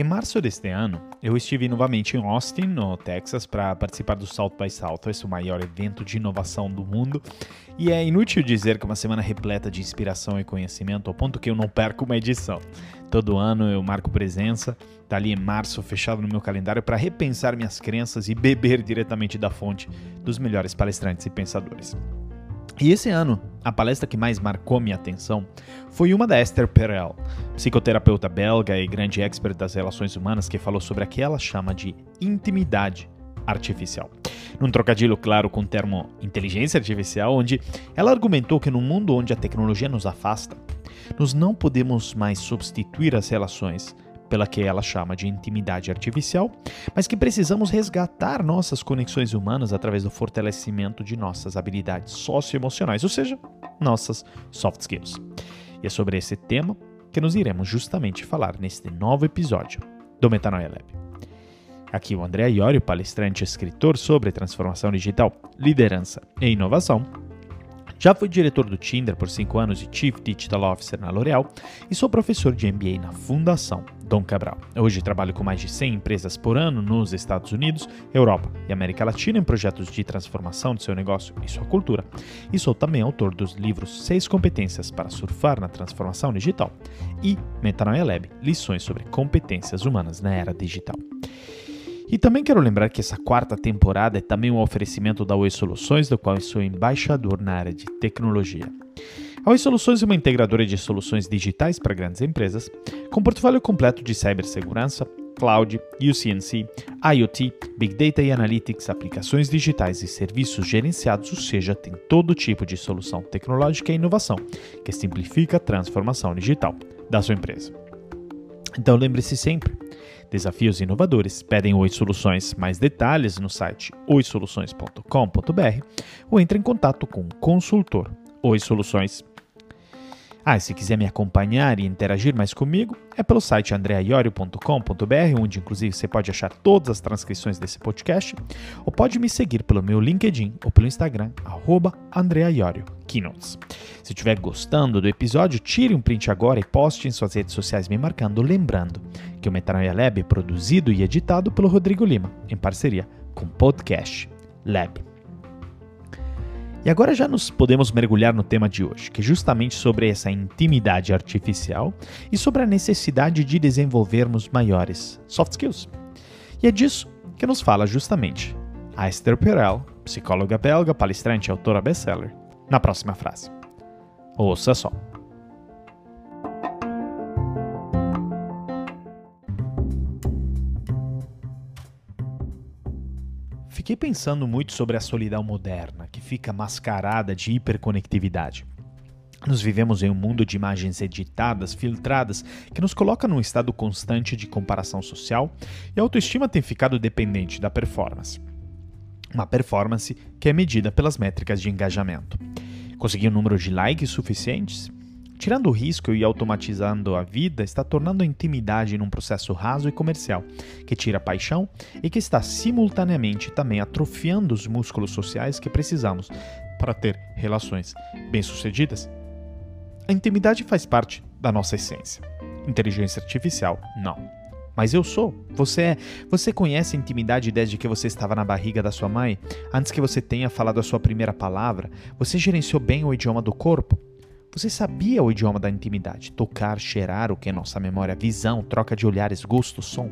Em março deste ano, eu estive novamente em Austin, no Texas, para participar do South by Southwest, o maior evento de inovação do mundo. E é inútil dizer que é uma semana repleta de inspiração e conhecimento, ao ponto que eu não perco uma edição. Todo ano eu marco presença, tá ali em março fechado no meu calendário para repensar minhas crenças e beber diretamente da fonte dos melhores palestrantes e pensadores. E esse ano, a palestra que mais marcou minha atenção foi uma da Esther Perel, psicoterapeuta belga e grande expert das relações humanas, que falou sobre o que ela chama de intimidade artificial. Num trocadilho claro com o termo inteligência artificial, onde ela argumentou que no mundo onde a tecnologia nos afasta, nós não podemos mais substituir as relações pela que ela chama de intimidade artificial, mas que precisamos resgatar nossas conexões humanas através do fortalecimento de nossas habilidades socioemocionais, ou seja, nossas soft skills. E é sobre esse tema que nos iremos justamente falar neste novo episódio do Metanoia Lab. Aqui o André Iorio, palestrante e escritor sobre transformação digital, liderança e inovação, já fui diretor do Tinder por 5 anos e Chief Digital Officer na L'Oréal e sou professor de MBA na Fundação Dom Cabral. Hoje trabalho com mais de 100 empresas por ano nos Estados Unidos, Europa e América Latina em projetos de transformação de seu negócio e sua cultura. E sou também autor dos livros 6 competências para surfar na transformação digital e Metanoia Lab, lições sobre competências humanas na era digital. E também quero lembrar que essa quarta temporada é também um oferecimento da Oi Soluções, do qual eu sou embaixador na área de tecnologia. A Oi Soluções é uma integradora de soluções digitais para grandes empresas, com portfólio completo de cibersegurança, cloud, UCNC, IoT, Big Data e Analytics, aplicações digitais e serviços gerenciados, ou seja, tem todo tipo de solução tecnológica e inovação que simplifica a transformação digital da sua empresa. Então lembre-se sempre, Desafios inovadores pedem Oi Soluções. Mais detalhes no site oisoluções.com.br ou entre em contato com o consultor Oi Soluções. Ah, e se quiser me acompanhar e interagir mais comigo, é pelo site andreaiorio.com.br, onde inclusive você pode achar todas as transcrições desse podcast, ou pode me seguir pelo meu LinkedIn ou pelo Instagram, arroba Keynotes. Se estiver gostando do episódio, tire um print agora e poste em suas redes sociais me marcando, lembrando que o Metanoia Lab é produzido e editado pelo Rodrigo Lima, em parceria com o Podcast Lab. E agora já nos podemos mergulhar no tema de hoje, que é justamente sobre essa intimidade artificial e sobre a necessidade de desenvolvermos maiores soft skills. E é disso que nos fala justamente a Esther Perel, psicóloga belga, palestrante e autora best-seller, na próxima frase. Ouça só. Fiquei pensando muito sobre a solidão moderna, que fica mascarada de hiperconectividade. Nós vivemos em um mundo de imagens editadas, filtradas, que nos coloca num estado constante de comparação social e a autoestima tem ficado dependente da performance. Uma performance que é medida pelas métricas de engajamento. Conseguir um número de likes suficientes? Tirando o risco e automatizando a vida, está tornando a intimidade num processo raso e comercial, que tira paixão e que está simultaneamente também atrofiando os músculos sociais que precisamos para ter relações bem-sucedidas. A intimidade faz parte da nossa essência. Inteligência artificial, não. Mas eu sou. Você é. Você conhece a intimidade desde que você estava na barriga da sua mãe? Antes que você tenha falado a sua primeira palavra? Você gerenciou bem o idioma do corpo? Você sabia o idioma da intimidade? Tocar, cheirar, o que é nossa memória, visão, troca de olhares, gosto, som.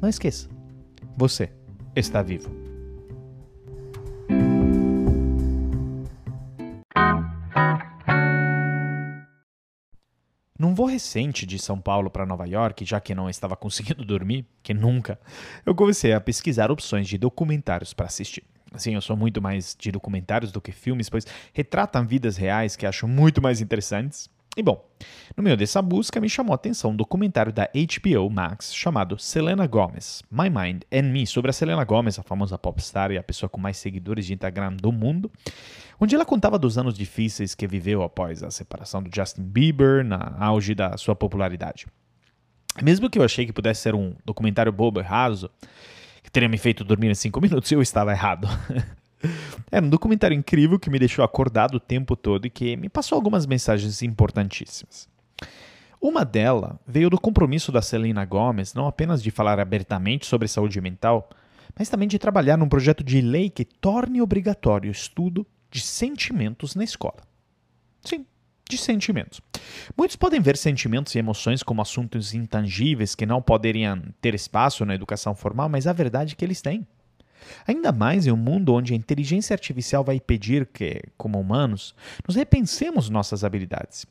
Não esqueça. Você está vivo. Num voo recente de São Paulo para Nova York, já que não estava conseguindo dormir, que nunca, eu comecei a pesquisar opções de documentários para assistir. Assim, eu sou muito mais de documentários do que filmes, pois retratam vidas reais que acho muito mais interessantes. E bom, no meio dessa busca me chamou a atenção um documentário da HBO Max chamado Selena Gomez, My Mind and Me, sobre a Selena Gomez, a famosa popstar e a pessoa com mais seguidores de Instagram do mundo, onde ela contava dos anos difíceis que viveu após a separação do Justin Bieber, na auge da sua popularidade. Mesmo que eu achei que pudesse ser um documentário bobo e raso, que teria me feito dormir em 5 minutos eu estava errado. Era um documentário incrível que me deixou acordado o tempo todo e que me passou algumas mensagens importantíssimas. Uma delas veio do compromisso da Selena Gomez não apenas de falar abertamente sobre saúde mental, mas também de trabalhar num projeto de lei que torne obrigatório o estudo de sentimentos na escola. Sim, de sentimentos. Muitos podem ver sentimentos e emoções como assuntos intangíveis que não poderiam ter espaço na educação formal, mas a verdade é que eles têm. Ainda mais em um mundo onde a inteligência artificial vai pedir que, como humanos, nos repensemos nossas habilidades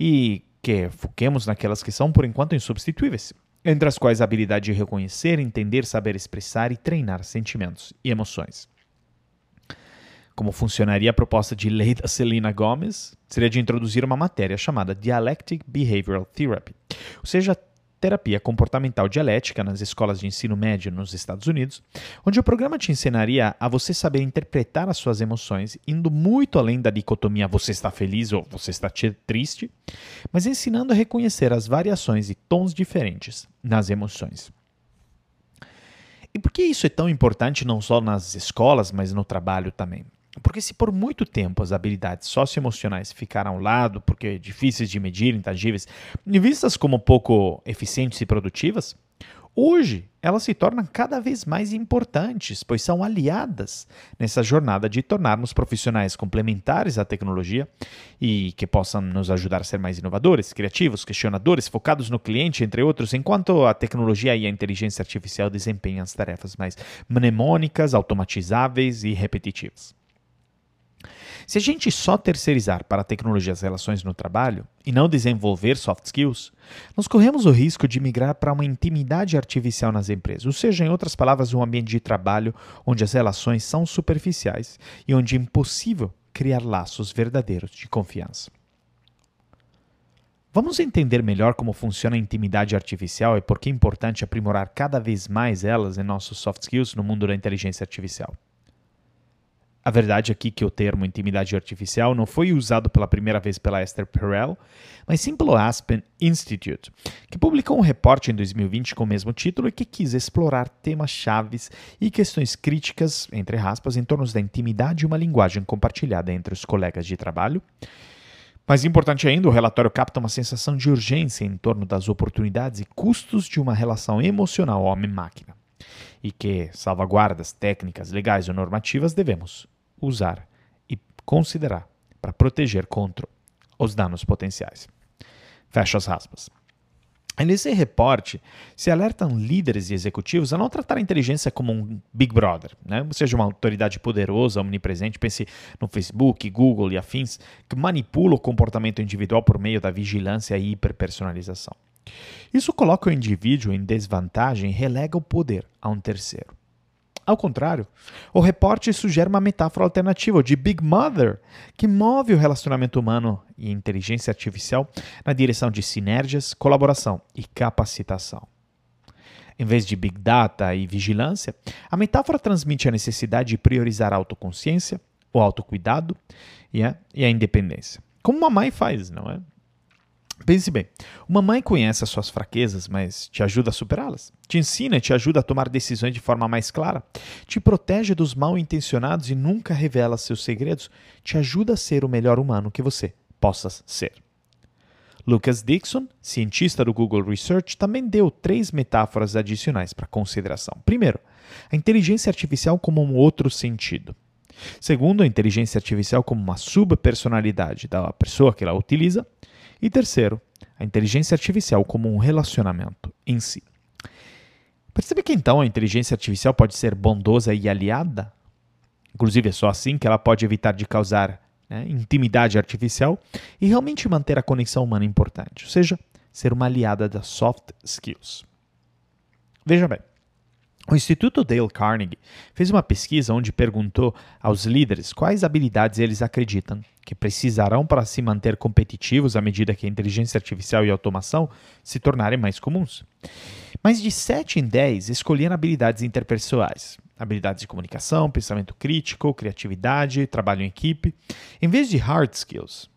e que foquemos naquelas que são, por enquanto, insubstituíveis, entre as quais a habilidade de reconhecer, entender, saber expressar e treinar sentimentos e emoções. Como funcionaria a proposta de lei da Selena Gomez? Seria de introduzir uma matéria chamada Dialectic Behavioral Therapy, ou seja, terapia comportamental dialética nas escolas de ensino médio nos Estados Unidos, onde o programa te ensinaria a você saber interpretar as suas emoções, indo muito além da dicotomia você está feliz ou você está triste, mas ensinando a reconhecer as variações e tons diferentes nas emoções. E por que isso é tão importante não só nas escolas, mas no trabalho também? Porque se por muito tempo as habilidades socioemocionais ficaram ao lado, porque difíceis de medir, intangíveis, e vistas como pouco eficientes e produtivas, hoje elas se tornam cada vez mais importantes, pois são aliadas nessa jornada de tornarmos profissionais complementares à tecnologia e que possam nos ajudar a ser mais inovadores, criativos, questionadores, focados no cliente, entre outros, enquanto a tecnologia e a inteligência artificial desempenham as tarefas mais mnemônicas, automatizáveis e repetitivas. Se a gente só terceirizar para a tecnologia as relações no trabalho e não desenvolver soft skills, nós corremos o risco de migrar para uma intimidade artificial nas empresas, ou seja, em outras palavras, um ambiente de trabalho onde as relações são superficiais e onde é impossível criar laços verdadeiros de confiança. Vamos entender melhor como funciona a intimidade artificial e por que é importante aprimorar cada vez mais elas em nossos soft skills no mundo da inteligência artificial. A verdade aqui é que o termo intimidade artificial não foi usado pela primeira vez pela Esther Perel, mas sim pelo Aspen Institute, que publicou um reporte em 2020 com o mesmo título e que quis explorar temas chaves e questões críticas, entre aspas, em torno da intimidade e uma linguagem compartilhada entre os colegas de trabalho. Mais importante ainda, o relatório capta uma sensação de urgência em torno das oportunidades e custos de uma relação emocional homem-máquina e que salvaguardas técnicas, legais ou normativas devemos usar e considerar para proteger contra os danos potenciais. Fecha as aspas. Nesse reporte, se alertam líderes e executivos a não tratar a inteligência como um Big Brother, né? ou seja, uma autoridade poderosa, omnipresente, pense no Facebook, Google e afins, que manipula o comportamento individual por meio da vigilância e hiperpersonalização. Isso coloca o indivíduo em desvantagem e relega o poder a um terceiro. Ao contrário, o reporte sugere uma metáfora alternativa de Big Mother, que move o relacionamento humano e inteligência artificial na direção de sinergias, colaboração e capacitação. Em vez de Big Data e vigilância, a metáfora transmite a necessidade de priorizar a autoconsciência, o autocuidado e a, e a independência. Como uma mãe faz, não é? Pense bem, uma mãe conhece as suas fraquezas, mas te ajuda a superá-las. Te ensina te ajuda a tomar decisões de forma mais clara. Te protege dos mal intencionados e nunca revela seus segredos. Te ajuda a ser o melhor humano que você possa ser. Lucas Dixon, cientista do Google Research, também deu três metáforas adicionais para consideração. Primeiro, a inteligência artificial como um outro sentido. Segundo, a inteligência artificial como uma subpersonalidade da pessoa que ela utiliza. E terceiro, a inteligência artificial como um relacionamento em si. Percebe que então a inteligência artificial pode ser bondosa e aliada? Inclusive é só assim que ela pode evitar de causar né, intimidade artificial e realmente manter a conexão humana importante, ou seja, ser uma aliada das soft skills. Veja bem, o Instituto Dale Carnegie fez uma pesquisa onde perguntou aos líderes quais habilidades eles acreditam que precisarão para se manter competitivos à medida que a inteligência artificial e automação se tornarem mais comuns. Mais de 7 em 10 escolheram habilidades interpessoais, habilidades de comunicação, pensamento crítico, criatividade, trabalho em equipe, em vez de hard skills,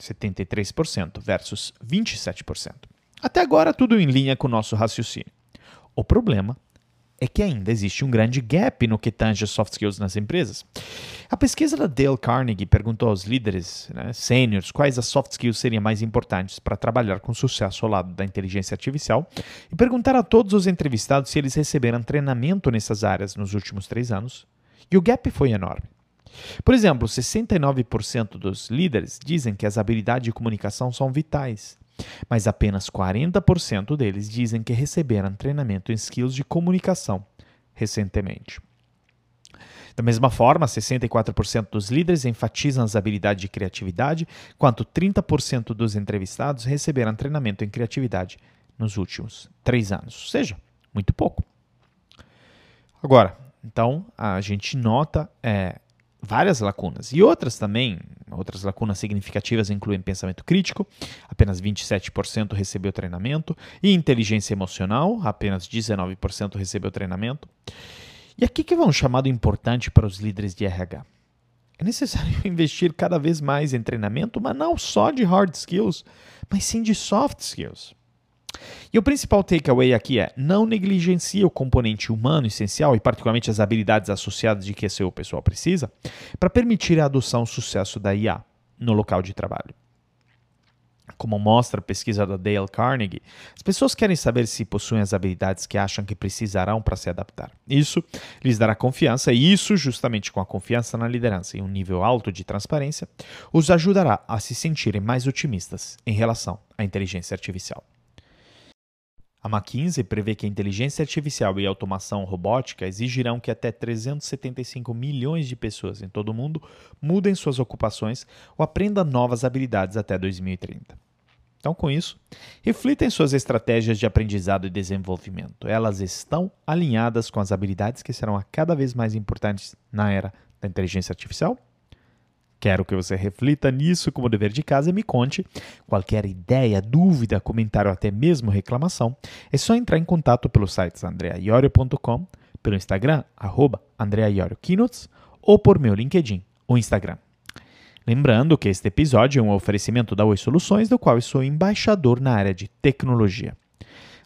73% versus 27%. Até agora, tudo em linha com o nosso raciocínio. O problema é que ainda existe um grande gap no que tange soft skills nas empresas. A pesquisa da Dale Carnegie perguntou aos líderes né, sêniores quais as soft skills seriam mais importantes para trabalhar com sucesso ao lado da inteligência artificial e perguntaram a todos os entrevistados se eles receberam treinamento nessas áreas nos últimos três anos. E o gap foi enorme. Por exemplo, 69% dos líderes dizem que as habilidades de comunicação são vitais, mas apenas 40% deles dizem que receberam treinamento em skills de comunicação recentemente. Da mesma forma, 64% dos líderes enfatizam as habilidades de criatividade, enquanto 30% dos entrevistados receberam treinamento em criatividade nos últimos três anos, ou seja, muito pouco. Agora, então, a gente nota é, várias lacunas. E outras também, outras lacunas significativas incluem pensamento crítico, apenas 27% recebeu treinamento, e inteligência emocional, apenas 19% recebeu treinamento. E aqui que vai um chamado importante para os líderes de RH. É necessário investir cada vez mais em treinamento, mas não só de hard skills, mas sim de soft skills. E o principal takeaway aqui é: não negligencie o componente humano essencial e, particularmente, as habilidades associadas de que seu pessoal precisa para permitir a adoção e sucesso da IA no local de trabalho. Como mostra a pesquisa da Dale Carnegie, as pessoas querem saber se possuem as habilidades que acham que precisarão para se adaptar. Isso lhes dará confiança, e isso, justamente com a confiança na liderança e um nível alto de transparência, os ajudará a se sentirem mais otimistas em relação à inteligência artificial. A McKinsey prevê que a inteligência artificial e a automação robótica exigirão que até 375 milhões de pessoas em todo o mundo mudem suas ocupações ou aprendam novas habilidades até 2030. Então, com isso, reflita em suas estratégias de aprendizado e desenvolvimento. Elas estão alinhadas com as habilidades que serão cada vez mais importantes na era da inteligência artificial? Quero que você reflita nisso como dever de casa e me conte. Qualquer ideia, dúvida, comentário até mesmo reclamação, é só entrar em contato pelo site andreaiorio.com, pelo Instagram, arroba ou por meu LinkedIn ou Instagram. Lembrando que este episódio é um oferecimento da Oi Soluções, do qual eu sou embaixador na área de tecnologia.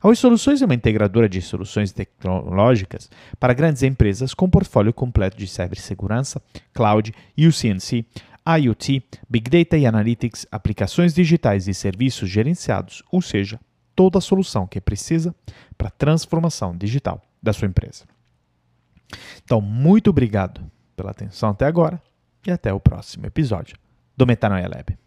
A Oi Soluções é uma integradora de soluções tecnológicas para grandes empresas com portfólio completo de cibersegurança, cloud, UCNC, IoT, Big Data e Analytics, aplicações digitais e serviços gerenciados, ou seja, toda a solução que precisa para a transformação digital da sua empresa. Então, muito obrigado pela atenção até agora e até o próximo episódio do Metanoia Lab.